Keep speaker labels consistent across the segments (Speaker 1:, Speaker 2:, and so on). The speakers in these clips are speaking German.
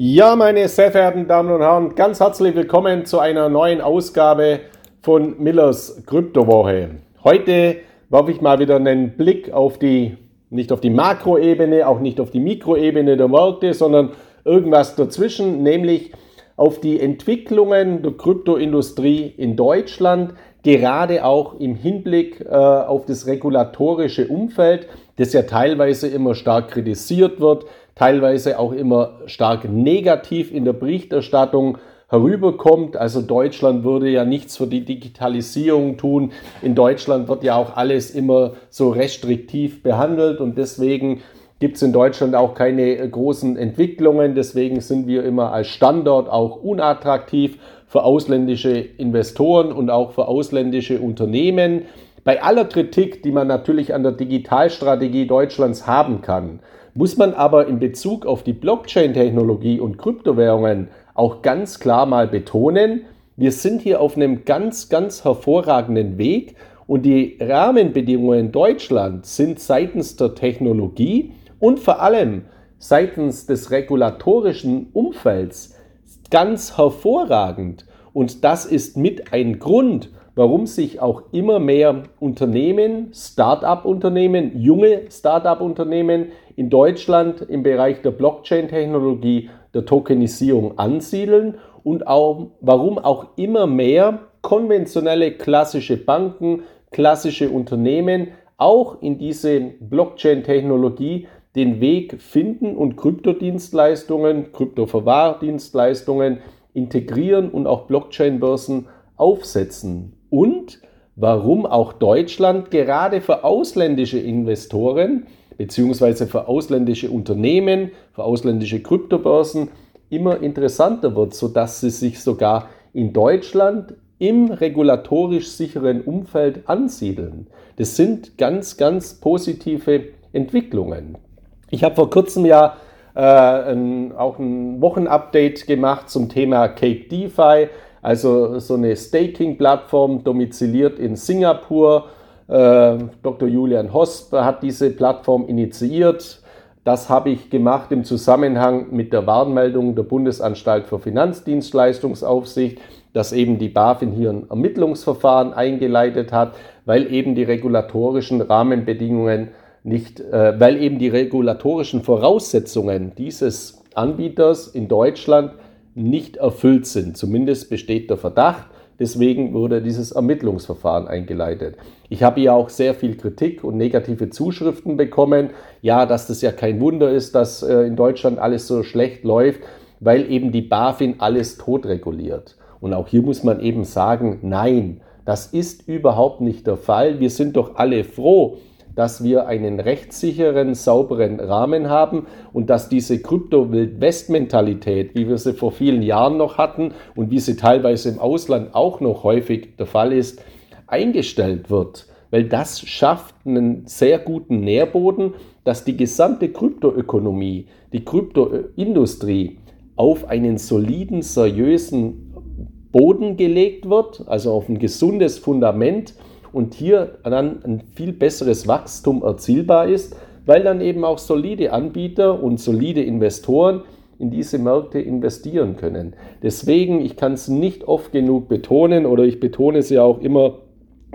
Speaker 1: Ja, meine sehr verehrten Damen und Herren, ganz herzlich willkommen zu einer neuen Ausgabe von Millers Kryptowoche. Heute werfe ich mal wieder einen Blick auf die, nicht auf die Makroebene, auch nicht auf die Mikroebene der Märkte, sondern irgendwas dazwischen, nämlich auf die Entwicklungen der Kryptoindustrie in Deutschland, gerade auch im Hinblick äh, auf das regulatorische Umfeld, das ja teilweise immer stark kritisiert wird, teilweise auch immer stark negativ in der Berichterstattung herüberkommt. Also Deutschland würde ja nichts für die Digitalisierung tun. In Deutschland wird ja auch alles immer so restriktiv behandelt und deswegen gibt es in Deutschland auch keine großen Entwicklungen. Deswegen sind wir immer als Standort auch unattraktiv für ausländische Investoren und auch für ausländische Unternehmen. Bei aller Kritik, die man natürlich an der Digitalstrategie Deutschlands haben kann, muss man aber in Bezug auf die Blockchain-Technologie und Kryptowährungen auch ganz klar mal betonen, wir sind hier auf einem ganz, ganz hervorragenden Weg und die Rahmenbedingungen Deutschlands sind seitens der Technologie und vor allem seitens des regulatorischen Umfelds ganz hervorragend. Und das ist mit ein Grund, warum sich auch immer mehr Unternehmen, Start-up-Unternehmen, junge Start-up-Unternehmen in Deutschland im Bereich der Blockchain-Technologie, der Tokenisierung ansiedeln und auch, warum auch immer mehr konventionelle klassische Banken, klassische Unternehmen auch in diese Blockchain-Technologie den Weg finden und Kryptodienstleistungen, Kryptoverwahrdienstleistungen integrieren und auch Blockchain-Börsen aufsetzen. Und warum auch Deutschland gerade für ausländische Investoren bzw. für ausländische Unternehmen, für ausländische Kryptobörsen immer interessanter wird, sodass sie sich sogar in Deutschland im regulatorisch sicheren Umfeld ansiedeln. Das sind ganz, ganz positive Entwicklungen. Ich habe vor kurzem ja äh, ein, auch ein Wochenupdate gemacht zum Thema Cake DeFi. Also so eine Staking-Plattform domiziliert in Singapur. Äh, Dr. Julian Hosp hat diese Plattform initiiert. Das habe ich gemacht im Zusammenhang mit der Warnmeldung der Bundesanstalt für Finanzdienstleistungsaufsicht, dass eben die BaFin hier ein Ermittlungsverfahren eingeleitet hat, weil eben die regulatorischen Rahmenbedingungen nicht, äh, weil eben die regulatorischen Voraussetzungen dieses Anbieters in Deutschland nicht erfüllt sind. Zumindest besteht der Verdacht. Deswegen wurde dieses Ermittlungsverfahren eingeleitet. Ich habe ja auch sehr viel Kritik und negative Zuschriften bekommen. Ja, dass das ja kein Wunder ist, dass äh, in Deutschland alles so schlecht läuft, weil eben die BaFin alles totreguliert. Und auch hier muss man eben sagen, nein, das ist überhaupt nicht der Fall. Wir sind doch alle froh, dass wir einen rechtssicheren, sauberen Rahmen haben und dass diese Krypto-Wild-West-Mentalität, wie wir sie vor vielen Jahren noch hatten und wie sie teilweise im Ausland auch noch häufig der Fall ist, eingestellt wird. Weil das schafft einen sehr guten Nährboden, dass die gesamte Kryptoökonomie, die Kryptoindustrie auf einen soliden, seriösen Boden gelegt wird, also auf ein gesundes Fundament und hier dann ein viel besseres Wachstum erzielbar ist, weil dann eben auch solide Anbieter und solide Investoren in diese Märkte investieren können. Deswegen, ich kann es nicht oft genug betonen oder ich betone es ja auch immer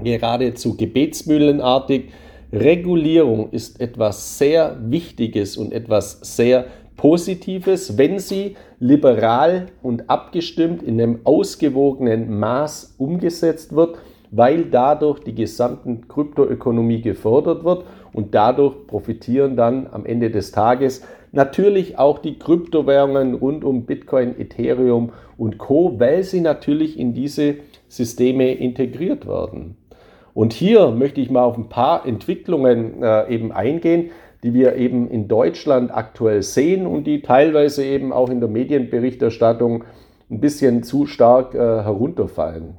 Speaker 1: geradezu gebetsmühlenartig, Regulierung ist etwas sehr Wichtiges und etwas sehr Positives, wenn sie liberal und abgestimmt in einem ausgewogenen Maß umgesetzt wird weil dadurch die gesamte Kryptoökonomie gefördert wird und dadurch profitieren dann am Ende des Tages natürlich auch die Kryptowährungen rund um Bitcoin, Ethereum und Co, weil sie natürlich in diese Systeme integriert werden. Und hier möchte ich mal auf ein paar Entwicklungen äh, eben eingehen, die wir eben in Deutschland aktuell sehen und die teilweise eben auch in der Medienberichterstattung ein bisschen zu stark äh, herunterfallen.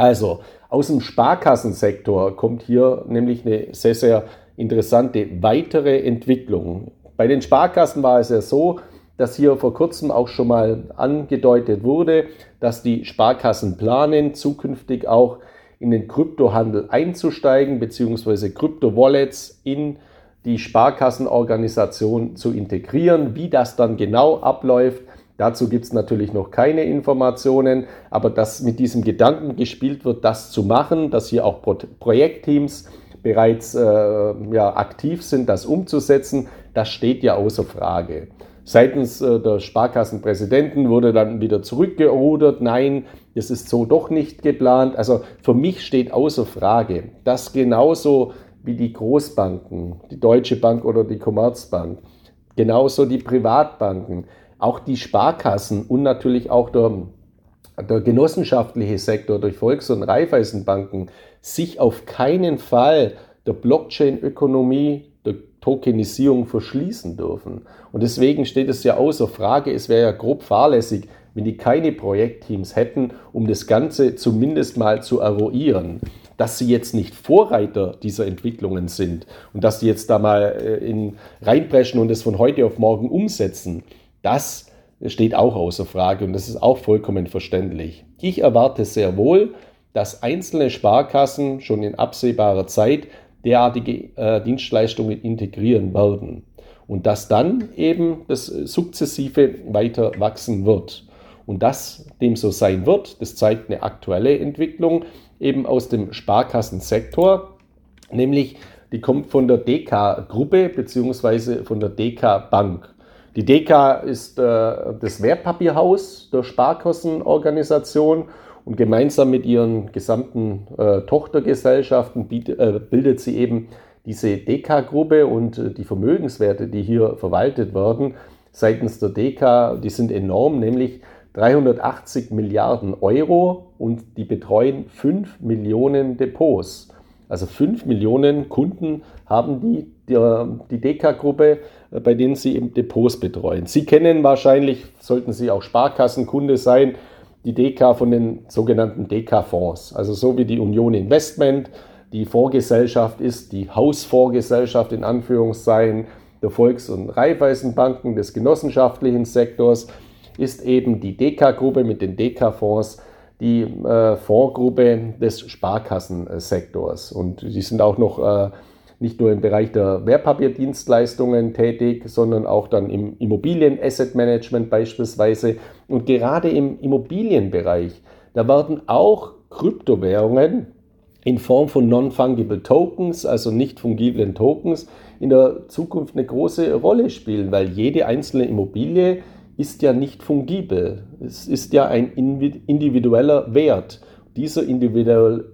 Speaker 1: Also aus dem Sparkassensektor kommt hier nämlich eine sehr, sehr interessante weitere Entwicklung. Bei den Sparkassen war es ja so, dass hier vor kurzem auch schon mal angedeutet wurde, dass die Sparkassen planen, zukünftig auch in den Kryptohandel einzusteigen, beziehungsweise Kryptowallets in die Sparkassenorganisation zu integrieren. Wie das dann genau abläuft, Dazu gibt es natürlich noch keine Informationen, aber dass mit diesem Gedanken gespielt wird, das zu machen, dass hier auch Pro Projektteams bereits äh, ja, aktiv sind, das umzusetzen, das steht ja außer Frage. Seitens äh, der Sparkassenpräsidenten wurde dann wieder zurückgerudert. Nein, das ist so doch nicht geplant. Also für mich steht außer Frage, dass genauso wie die Großbanken, die Deutsche Bank oder die Commerzbank, genauso die Privatbanken, auch die Sparkassen und natürlich auch der, der genossenschaftliche Sektor durch Volks- und Raiffeisenbanken sich auf keinen Fall der Blockchain-Ökonomie, der Tokenisierung verschließen dürfen. Und deswegen steht es ja außer Frage, es wäre ja grob fahrlässig, wenn die keine Projektteams hätten, um das Ganze zumindest mal zu eruieren. Dass sie jetzt nicht Vorreiter dieser Entwicklungen sind und dass sie jetzt da mal äh, in, reinpreschen und es von heute auf morgen umsetzen, das steht auch außer Frage und das ist auch vollkommen verständlich. Ich erwarte sehr wohl, dass einzelne Sparkassen schon in absehbarer Zeit derartige äh, Dienstleistungen integrieren werden und dass dann eben das sukzessive weiter wachsen wird. Und dass dem so sein wird, das zeigt eine aktuelle Entwicklung eben aus dem Sparkassensektor, nämlich die kommt von der DK-Gruppe bzw. von der DK-Bank. Die DK ist äh, das Wertpapierhaus der Sparkassenorganisation und gemeinsam mit ihren gesamten äh, Tochtergesellschaften bietet, äh, bildet sie eben diese DK-Gruppe und äh, die Vermögenswerte, die hier verwaltet werden, seitens der DK, die sind enorm, nämlich 380 Milliarden Euro und die betreuen 5 Millionen Depots. Also 5 Millionen Kunden haben die, die, die DK-Gruppe, äh, bei denen sie eben Depots betreuen. Sie kennen wahrscheinlich, sollten Sie auch Sparkassenkunde sein, die DK von den sogenannten DK-Fonds. Also so wie die Union Investment die Vorgesellschaft ist, die Hausvorgesellschaft in Anführungszeichen der Volks- und Raiffeisenbanken des genossenschaftlichen Sektors, ist eben die DK-Gruppe mit den DK-Fonds die äh, Fondsgruppe des Sparkassensektors. Und die sind auch noch äh, nicht nur im Bereich der Wertpapierdienstleistungen tätig, sondern auch dann im Immobilien-Asset Management beispielsweise. Und gerade im Immobilienbereich, da werden auch Kryptowährungen in Form von Non-Fungible Tokens, also nicht fungiblen Tokens, in der Zukunft eine große Rolle spielen, weil jede einzelne Immobilie ist ja nicht fungibel. Es ist ja ein individueller Wert. Dieser individuelle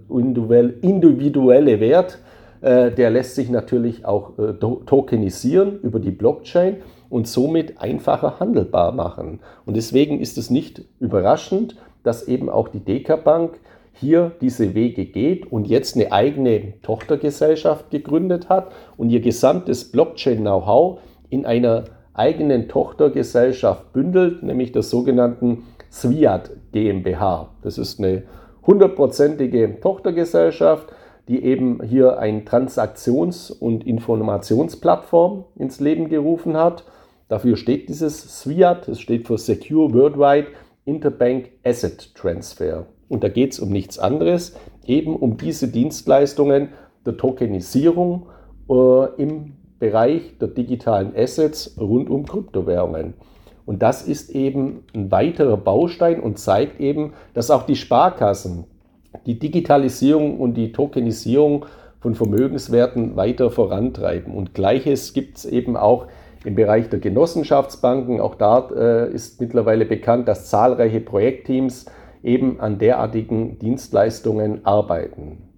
Speaker 1: Wert der lässt sich natürlich auch äh, tokenisieren über die Blockchain und somit einfacher handelbar machen. Und deswegen ist es nicht überraschend, dass eben auch die DK Bank hier diese Wege geht und jetzt eine eigene Tochtergesellschaft gegründet hat und ihr gesamtes Blockchain-Know-how in einer eigenen Tochtergesellschaft bündelt, nämlich der sogenannten Sviat GmbH. Das ist eine hundertprozentige Tochtergesellschaft, die eben hier eine Transaktions- und Informationsplattform ins Leben gerufen hat. Dafür steht dieses SWIAT, es steht für Secure Worldwide Interbank Asset Transfer. Und da geht es um nichts anderes, eben um diese Dienstleistungen der Tokenisierung äh, im Bereich der digitalen Assets rund um Kryptowährungen. Und das ist eben ein weiterer Baustein und zeigt eben, dass auch die Sparkassen die Digitalisierung und die Tokenisierung von Vermögenswerten weiter vorantreiben. Und gleiches gibt es eben auch im Bereich der Genossenschaftsbanken. Auch da äh, ist mittlerweile bekannt, dass zahlreiche Projektteams eben an derartigen Dienstleistungen arbeiten.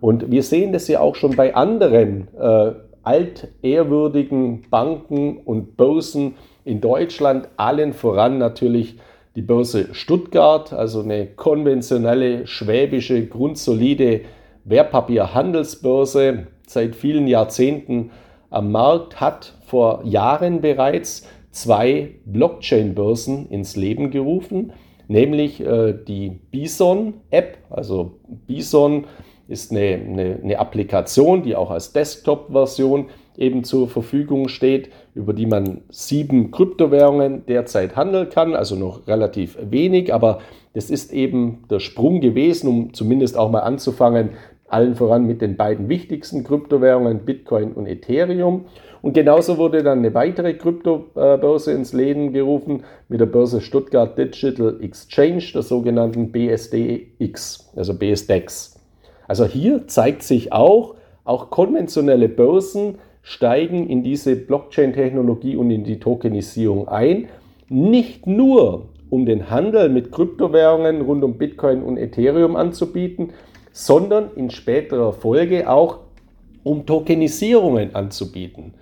Speaker 1: Und wir sehen das ja auch schon bei anderen äh, altehrwürdigen Banken und Börsen in Deutschland, allen voran natürlich die Börse Stuttgart, also eine konventionelle schwäbische, grundsolide Wertpapierhandelsbörse seit vielen Jahrzehnten am Markt, hat vor Jahren bereits zwei Blockchain-Börsen ins Leben gerufen, nämlich äh, die Bison-App. Also Bison ist eine, eine, eine Applikation, die auch als Desktop-Version eben zur Verfügung steht, über die man sieben Kryptowährungen derzeit handeln kann, also noch relativ wenig, aber das ist eben der Sprung gewesen, um zumindest auch mal anzufangen, allen voran mit den beiden wichtigsten Kryptowährungen Bitcoin und Ethereum. Und genauso wurde dann eine weitere Kryptobörse ins Leben gerufen mit der Börse Stuttgart Digital Exchange, der sogenannten BSDX, also BSDEX. Also hier zeigt sich auch, auch konventionelle Börsen steigen in diese Blockchain-Technologie und in die Tokenisierung ein. Nicht nur, um den Handel mit Kryptowährungen rund um Bitcoin und Ethereum anzubieten, sondern in späterer Folge auch, um Tokenisierungen anzubieten.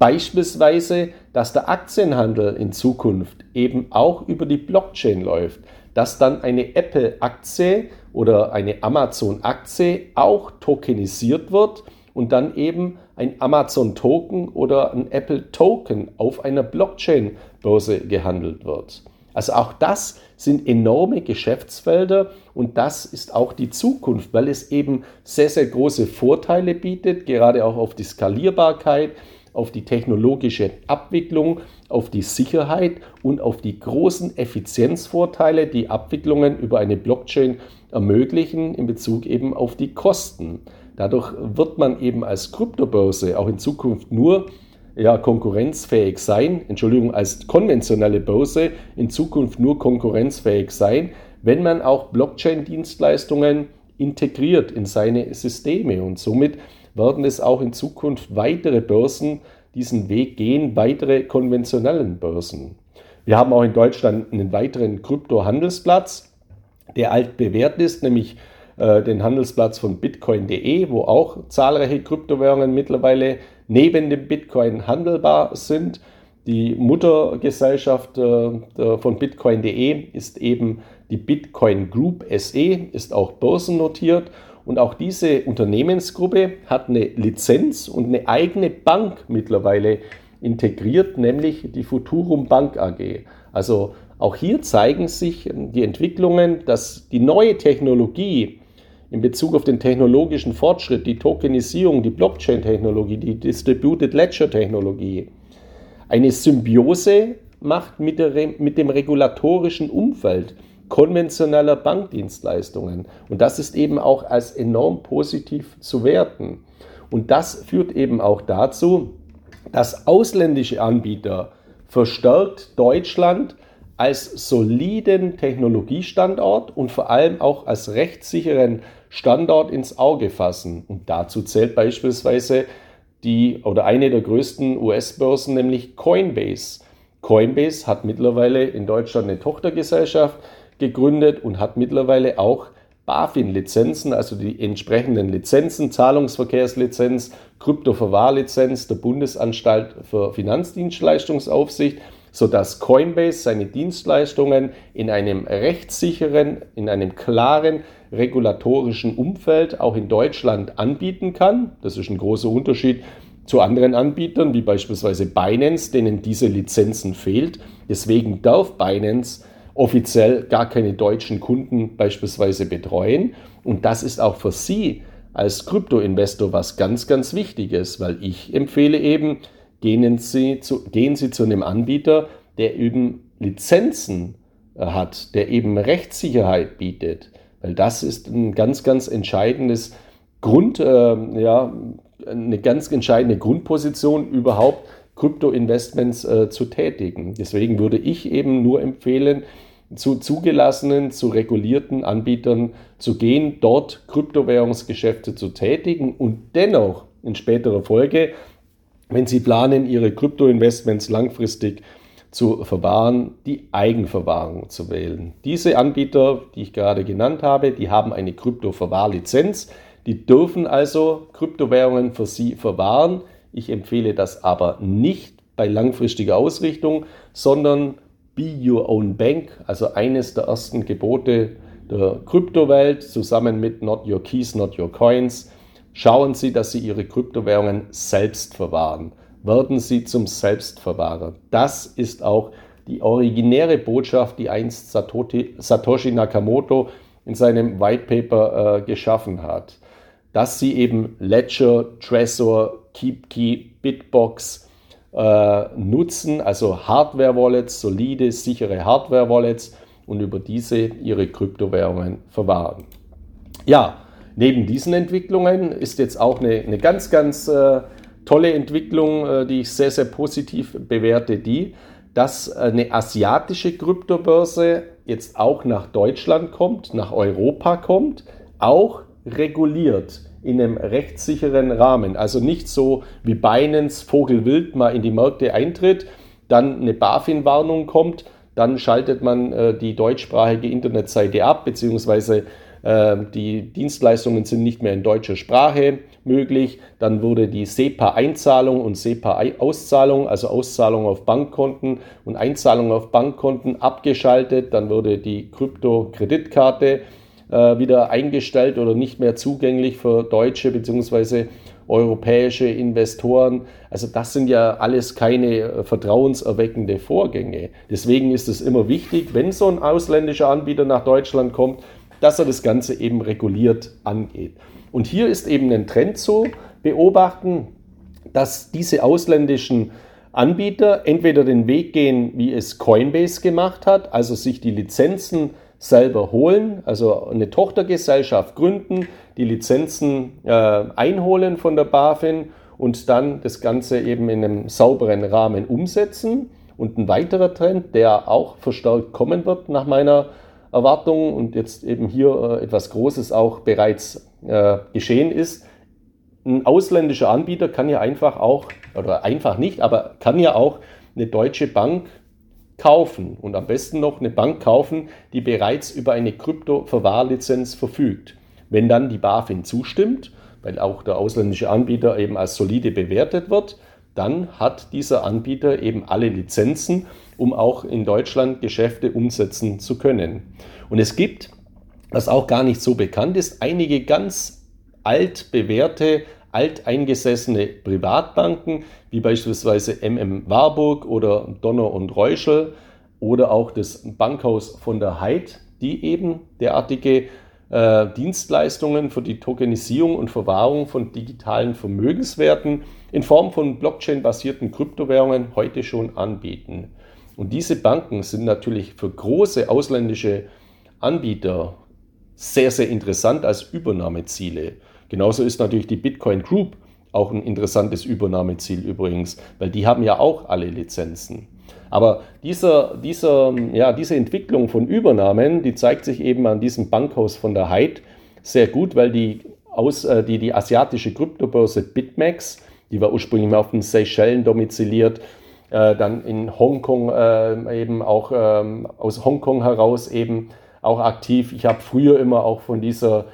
Speaker 1: Beispielsweise, dass der Aktienhandel in Zukunft eben auch über die Blockchain läuft, dass dann eine Apple-Aktie oder eine Amazon-Aktie auch tokenisiert wird und dann eben ein Amazon-Token oder ein Apple-Token auf einer Blockchain-Börse gehandelt wird. Also auch das sind enorme Geschäftsfelder und das ist auch die Zukunft, weil es eben sehr, sehr große Vorteile bietet, gerade auch auf die Skalierbarkeit, auf die technologische Abwicklung, auf die Sicherheit und auf die großen Effizienzvorteile, die Abwicklungen über eine Blockchain ermöglichen in Bezug eben auf die Kosten. Dadurch wird man eben als Kryptobörse auch in Zukunft nur ja, konkurrenzfähig sein, Entschuldigung, als konventionelle Börse in Zukunft nur konkurrenzfähig sein, wenn man auch Blockchain-Dienstleistungen integriert in seine Systeme. Und somit werden es auch in Zukunft weitere Börsen diesen Weg gehen, weitere konventionellen Börsen. Wir haben auch in Deutschland einen weiteren Krypto-Handelsplatz, der altbewährt ist, nämlich äh, den Handelsplatz von bitcoin.de, wo auch zahlreiche Kryptowährungen mittlerweile neben dem Bitcoin handelbar sind. Die Muttergesellschaft äh, von bitcoin.de ist eben die Bitcoin Group SE, ist auch börsennotiert und auch diese Unternehmensgruppe hat eine Lizenz und eine eigene Bank mittlerweile integriert, nämlich die Futurum Bank AG. Also auch hier zeigen sich die Entwicklungen, dass die neue Technologie in Bezug auf den technologischen Fortschritt, die Tokenisierung, die Blockchain-Technologie, die Distributed Ledger-Technologie, eine Symbiose macht mit, der, mit dem regulatorischen Umfeld konventioneller Bankdienstleistungen. Und das ist eben auch als enorm positiv zu werten. Und das führt eben auch dazu, dass ausländische Anbieter verstärkt Deutschland als soliden Technologiestandort und vor allem auch als rechtssicheren Standort ins Auge fassen. Und dazu zählt beispielsweise die oder eine der größten US-Börsen, nämlich Coinbase. Coinbase hat mittlerweile in Deutschland eine Tochtergesellschaft gegründet und hat mittlerweile auch BaFin-Lizenzen, also die entsprechenden Lizenzen, Zahlungsverkehrslizenz, Kryptoverwahrlizenz der Bundesanstalt für Finanzdienstleistungsaufsicht sodass Coinbase seine Dienstleistungen in einem rechtssicheren, in einem klaren regulatorischen Umfeld auch in Deutschland anbieten kann. Das ist ein großer Unterschied zu anderen Anbietern, wie beispielsweise Binance, denen diese Lizenzen fehlt. Deswegen darf Binance offiziell gar keine deutschen Kunden beispielsweise betreuen. Und das ist auch für Sie als Kryptoinvestor was ganz, ganz Wichtiges, weil ich empfehle eben, gehen Sie zu, gehen Sie zu einem Anbieter, der eben Lizenzen äh, hat, der eben Rechtssicherheit bietet. Weil das ist ein ganz, ganz entscheidendes Grund, äh, ja, eine ganz entscheidende Grundposition überhaupt, Krypto-Investments äh, zu tätigen. Deswegen würde ich eben nur empfehlen, zu zugelassenen, zu regulierten Anbietern zu gehen, dort Kryptowährungsgeschäfte zu tätigen und dennoch in späterer Folge wenn Sie planen, Ihre Kryptoinvestments langfristig zu verwahren, die Eigenverwahrung zu wählen. Diese Anbieter, die ich gerade genannt habe, die haben eine Kryptoverwahrlizenz. Die dürfen also Kryptowährungen für Sie verwahren. Ich empfehle das aber nicht bei langfristiger Ausrichtung, sondern Be Your Own Bank, also eines der ersten Gebote der Kryptowelt, zusammen mit Not Your Keys, Not Your Coins Schauen Sie, dass Sie Ihre Kryptowährungen selbst verwahren. Werden Sie zum Selbstverwahrer. Das ist auch die originäre Botschaft, die einst Satoshi Nakamoto in seinem White Paper äh, geschaffen hat. Dass Sie eben Ledger, Trezor, KeepKey, Bitbox äh, nutzen, also Hardware-Wallets, solide, sichere Hardware-Wallets und über diese Ihre Kryptowährungen verwahren. Ja, Neben diesen Entwicklungen ist jetzt auch eine, eine ganz, ganz äh, tolle Entwicklung, äh, die ich sehr, sehr positiv bewerte, die, dass eine asiatische Kryptobörse jetzt auch nach Deutschland kommt, nach Europa kommt, auch reguliert in einem rechtssicheren Rahmen. Also nicht so wie Binance Vogelwild mal in die Märkte eintritt, dann eine BaFin-Warnung kommt, dann schaltet man äh, die deutschsprachige Internetseite ab, beziehungsweise die Dienstleistungen sind nicht mehr in deutscher Sprache möglich. Dann wurde die SEPA-Einzahlung und SEPA-Auszahlung, also Auszahlung auf Bankkonten und Einzahlung auf Bankkonten abgeschaltet. Dann wurde die Krypto-Kreditkarte äh, wieder eingestellt oder nicht mehr zugänglich für deutsche bzw. europäische Investoren. Also das sind ja alles keine äh, vertrauenserweckende Vorgänge. Deswegen ist es immer wichtig, wenn so ein ausländischer Anbieter nach Deutschland kommt, dass er das Ganze eben reguliert angeht. Und hier ist eben ein Trend zu beobachten, dass diese ausländischen Anbieter entweder den Weg gehen, wie es Coinbase gemacht hat, also sich die Lizenzen selber holen, also eine Tochtergesellschaft gründen, die Lizenzen äh, einholen von der BaFin und dann das Ganze eben in einem sauberen Rahmen umsetzen. Und ein weiterer Trend, der auch verstärkt kommen wird nach meiner Erwartung und jetzt eben hier äh, etwas Großes auch bereits äh, geschehen ist, ein ausländischer Anbieter kann ja einfach auch, oder einfach nicht, aber kann ja auch eine deutsche Bank kaufen und am besten noch eine Bank kaufen, die bereits über eine Krypto-Verwahrlizenz verfügt. Wenn dann die BaFin zustimmt, weil auch der ausländische Anbieter eben als solide bewertet wird, dann hat dieser Anbieter eben alle Lizenzen, um auch in Deutschland Geschäfte umsetzen zu können. Und es gibt, was auch gar nicht so bekannt ist, einige ganz alt bewährte alteingesessene Privatbanken, wie beispielsweise MM Warburg oder Donner und Reuschel oder auch das Bankhaus von der Heid, die eben derartige äh, Dienstleistungen für die Tokenisierung und Verwahrung von digitalen Vermögenswerten in Form von Blockchain-basierten Kryptowährungen heute schon anbieten. Und diese Banken sind natürlich für große ausländische Anbieter sehr, sehr interessant als Übernahmeziele. Genauso ist natürlich die Bitcoin Group auch ein interessantes Übernahmeziel übrigens, weil die haben ja auch alle Lizenzen. Aber dieser, dieser, ja, diese Entwicklung von Übernahmen, die zeigt sich eben an diesem Bankhaus von der Heid sehr gut, weil die, aus, äh, die, die asiatische Kryptobörse BitMEX, die war ursprünglich mal auf den Seychellen domiziliert, äh, dann in Hongkong äh, eben auch ähm, aus Hongkong heraus eben auch aktiv. Ich habe früher immer auch von dieser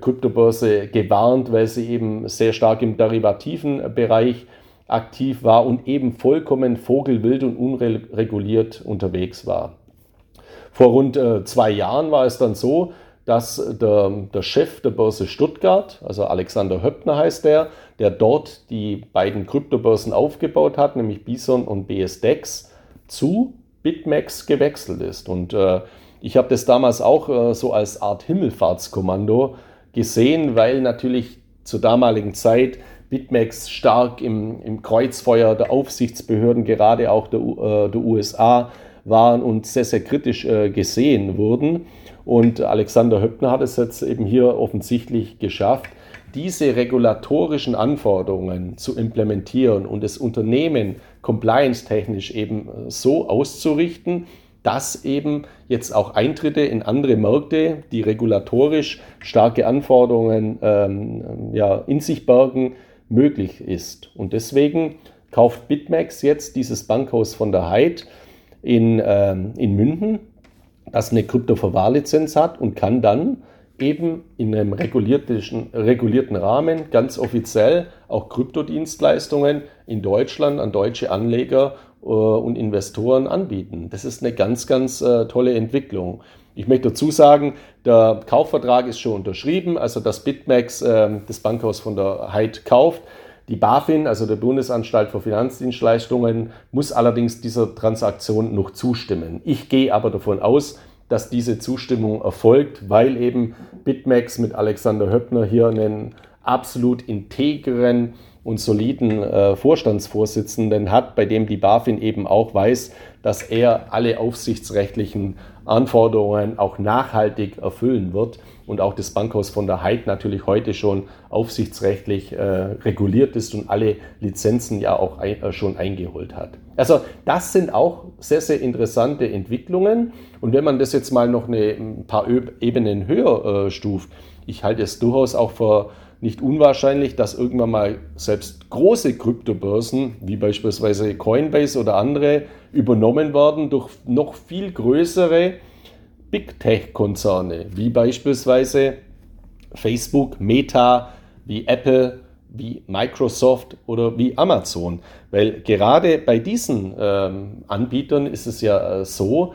Speaker 1: Kryptobörse gewarnt, weil sie eben sehr stark im derivativen Bereich aktiv war und eben vollkommen vogelwild und unreguliert unterwegs war. Vor rund äh, zwei Jahren war es dann so, dass der, der, Chef der Börse Stuttgart, also Alexander Höppner heißt der, der dort die beiden Kryptobörsen aufgebaut hat, nämlich Bison und BSDEX, zu BitMEX gewechselt ist. Und äh, ich habe das damals auch äh, so als Art Himmelfahrtskommando gesehen, weil natürlich zur damaligen Zeit BitMEX stark im, im Kreuzfeuer der Aufsichtsbehörden, gerade auch der, äh, der USA, waren und sehr, sehr kritisch äh, gesehen wurden. Und Alexander Höppner hat es jetzt eben hier offensichtlich geschafft, diese regulatorischen Anforderungen zu implementieren und das Unternehmen compliance-technisch eben äh, so auszurichten, dass eben jetzt auch Eintritte in andere Märkte, die regulatorisch starke Anforderungen ähm, ja, in sich bergen, möglich ist. Und deswegen kauft BitMEX jetzt dieses Bankhaus von der Heid in, ähm, in München, das eine Kryptoverwahrlizenz hat und kann dann eben in einem regulierten, regulierten Rahmen ganz offiziell auch Kryptodienstleistungen in Deutschland an deutsche Anleger äh, und Investoren anbieten. Das ist eine ganz, ganz äh, tolle Entwicklung. Ich möchte dazu sagen, der Kaufvertrag ist schon unterschrieben, also das BitMEX, äh, das Bankhaus von der Heid kauft. Die BaFin, also der Bundesanstalt für Finanzdienstleistungen, muss allerdings dieser Transaktion noch zustimmen. Ich gehe aber davon aus, dass diese Zustimmung erfolgt, weil eben BitMEX mit Alexander Höppner hier einen absolut integren und soliden äh, Vorstandsvorsitzenden hat, bei dem die BaFin eben auch weiß, dass er alle aufsichtsrechtlichen Anforderungen auch nachhaltig erfüllen wird und auch das Bankhaus von der Heid natürlich heute schon aufsichtsrechtlich äh, reguliert ist und alle Lizenzen ja auch ein, äh, schon eingeholt hat. Also das sind auch sehr, sehr interessante Entwicklungen und wenn man das jetzt mal noch eine, ein paar Ebenen höher äh, stuft, ich halte es durchaus auch für nicht unwahrscheinlich, dass irgendwann mal selbst große Kryptobörsen, wie beispielsweise Coinbase oder andere, übernommen werden durch noch viel größere Big Tech-Konzerne, wie beispielsweise Facebook, Meta, wie Apple, wie Microsoft oder wie Amazon. Weil gerade bei diesen ähm, Anbietern ist es ja äh, so,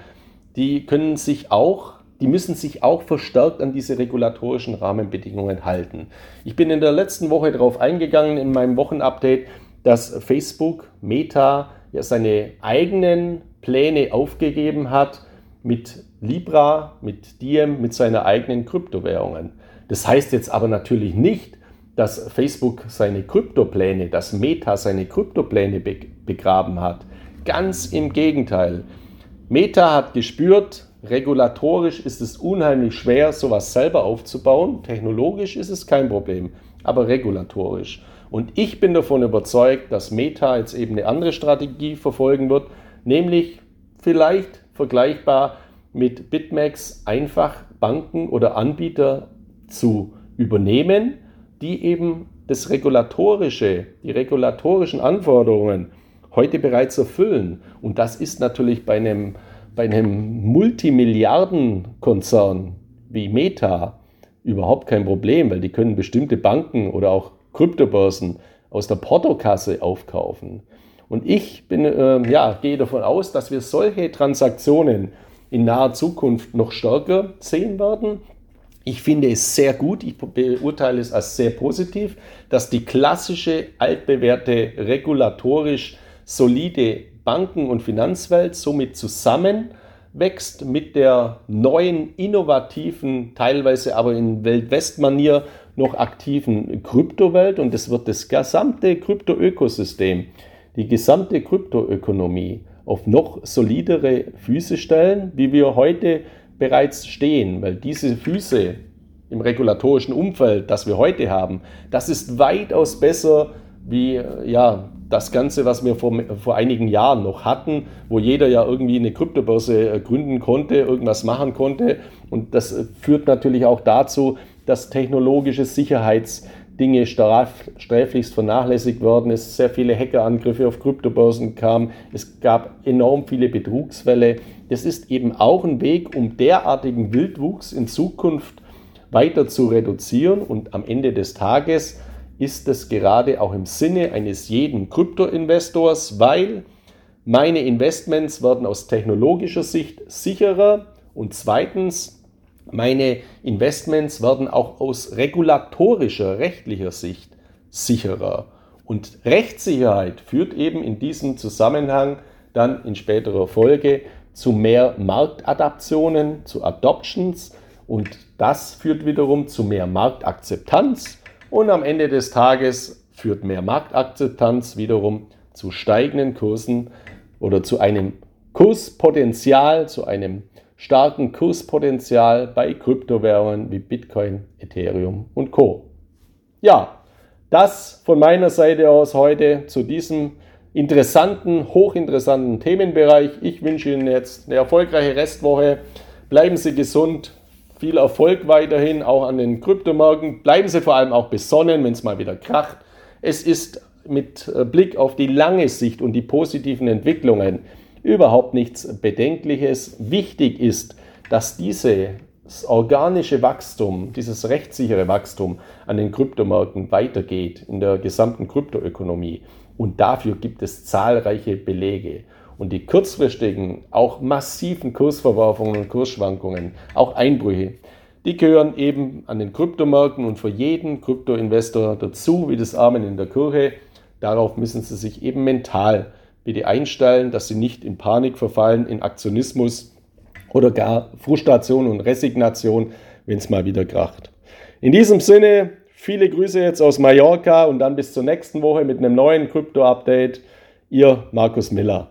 Speaker 1: die können sich auch die müssen sich auch verstärkt an diese regulatorischen Rahmenbedingungen halten. Ich bin in der letzten Woche darauf eingegangen in meinem Wochenupdate, dass Facebook, Meta, ja seine eigenen Pläne aufgegeben hat mit Libra, mit Diem, mit seinen eigenen Kryptowährungen. Das heißt jetzt aber natürlich nicht, dass Facebook seine Kryptopläne, dass Meta seine Kryptopläne begraben hat. Ganz im Gegenteil. Meta hat gespürt, regulatorisch ist es unheimlich schwer, sowas selber aufzubauen. Technologisch ist es kein Problem, aber regulatorisch. Und ich bin davon überzeugt, dass Meta jetzt eben eine andere Strategie verfolgen wird, nämlich vielleicht vergleichbar mit BitMEX einfach Banken oder Anbieter zu übernehmen, die eben das regulatorische, die regulatorischen Anforderungen heute bereits erfüllen. Und das ist natürlich bei einem, bei einem Multimilliardenkonzern wie Meta überhaupt kein Problem, weil die können bestimmte Banken oder auch Kryptobörsen aus der Portokasse aufkaufen. Und ich bin, äh, ja, gehe davon aus, dass wir solche Transaktionen in naher Zukunft noch stärker sehen werden. Ich finde es sehr gut, ich beurteile es als sehr positiv, dass die klassische, altbewährte, regulatorisch solide Banken- und Finanzwelt somit zusammenwächst mit der neuen, innovativen, teilweise aber in Welt-West-Manier noch aktiven Kryptowelt und es wird das gesamte Krypto-Ökosystem die gesamte Kryptoökonomie auf noch solidere Füße stellen, wie wir heute bereits stehen, weil diese Füße im regulatorischen Umfeld, das wir heute haben, das ist weitaus besser wie ja, das Ganze, was wir vor, vor einigen Jahren noch hatten, wo jeder ja irgendwie eine Kryptobörse äh, gründen konnte, irgendwas machen konnte. Und das führt natürlich auch dazu, dass technologische Sicherheits- Dinge sträflichst vernachlässigt worden. Es sehr viele Hackerangriffe auf Kryptobörsen kamen. Es gab enorm viele Betrugsfälle. Das ist eben auch ein Weg, um derartigen Wildwuchs in Zukunft weiter zu reduzieren. Und am Ende des Tages ist es gerade auch im Sinne eines jeden Kryptoinvestors, weil meine Investments werden aus technologischer Sicht sicherer und zweitens meine Investments werden auch aus regulatorischer, rechtlicher Sicht sicherer. Und Rechtssicherheit führt eben in diesem Zusammenhang dann in späterer Folge zu mehr Marktadaptionen, zu Adoptions und das führt wiederum zu mehr Marktakzeptanz und am Ende des Tages führt mehr Marktakzeptanz wiederum zu steigenden Kursen oder zu einem Kurspotenzial, zu einem starken Kurspotenzial bei Kryptowährungen wie Bitcoin, Ethereum und Co. Ja, das von meiner Seite aus heute zu diesem interessanten, hochinteressanten Themenbereich. Ich wünsche Ihnen jetzt eine erfolgreiche Restwoche. Bleiben Sie gesund. Viel Erfolg weiterhin, auch an den Kryptomärkten. Bleiben Sie vor allem auch besonnen, wenn es mal wieder kracht. Es ist mit Blick auf die lange Sicht und die positiven Entwicklungen überhaupt nichts Bedenkliches. Wichtig ist, dass dieses organische Wachstum, dieses rechtssichere Wachstum an den Kryptomärkten weitergeht in der gesamten Kryptoökonomie. Und dafür gibt es zahlreiche Belege. Und die kurzfristigen, auch massiven Kursverwerfungen und Kursschwankungen, auch Einbrüche, die gehören eben an den Kryptomärkten und für jeden Kryptoinvestor dazu, wie das Amen in der Kirche. Darauf müssen Sie sich eben mental bitte einstellen, dass Sie nicht in Panik verfallen, in Aktionismus oder gar Frustration und Resignation, wenn es mal wieder kracht. In diesem Sinne, Viele Grüße jetzt aus Mallorca und dann bis zur nächsten Woche mit einem neuen Krypto-Update. Ihr Markus Miller.